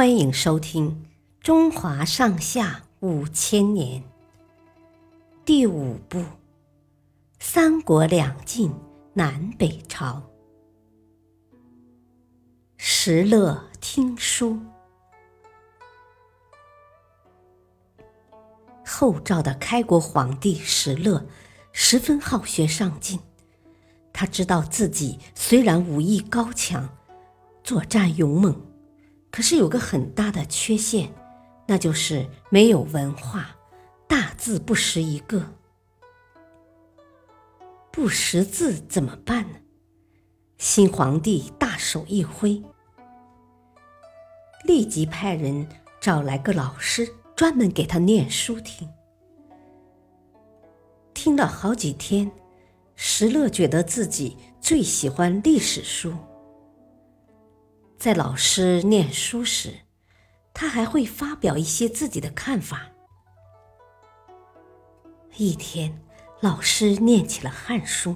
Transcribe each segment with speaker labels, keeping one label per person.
Speaker 1: 欢迎收听《中华上下五千年》第五部《三国两晋南北朝》。石勒听书。后赵的开国皇帝石勒十分好学上进，他知道自己虽然武艺高强，作战勇猛。可是有个很大的缺陷，那就是没有文化，大字不识一个。不识字怎么办呢？新皇帝大手一挥，立即派人找来个老师，专门给他念书听。听了好几天，石勒觉得自己最喜欢历史书。在老师念书时，他还会发表一些自己的看法。一天，老师念起了《汉书》，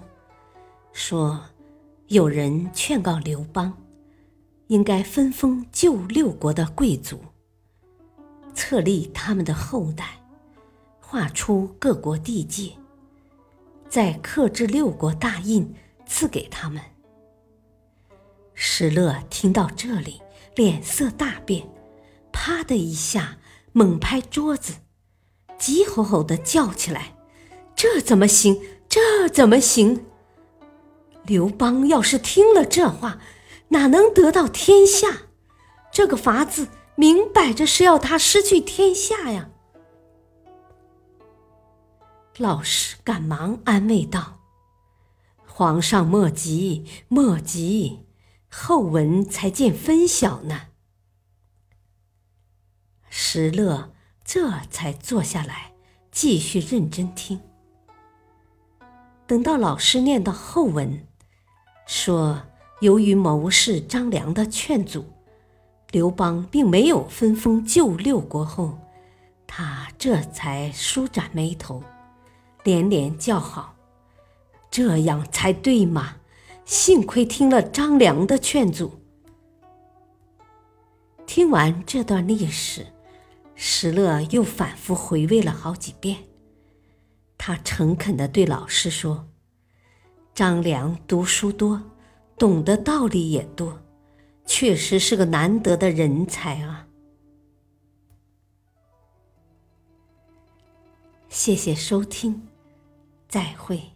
Speaker 1: 说有人劝告刘邦，应该分封旧六国的贵族，册立他们的后代，画出各国地界，再刻制六国大印赐给他们。石勒听到这里，脸色大变，啪的一下猛拍桌子，急吼吼的叫起来：“这怎么行？这怎么行？刘邦要是听了这话，哪能得到天下？这个法子明摆着是要他失去天下呀！”老师赶忙安慰道：“皇上莫急，莫急。”后文才见分晓呢。石勒这才坐下来，继续认真听。等到老师念到后文，说由于谋士张良的劝阻，刘邦并没有分封旧六国后，他这才舒展眉头，连连叫好：“这样才对嘛！”幸亏听了张良的劝阻。听完这段历史，石勒又反复回味了好几遍。他诚恳地对老师说：“张良读书多，懂得道理也多，确实是个难得的人才啊！”谢谢收听，再会。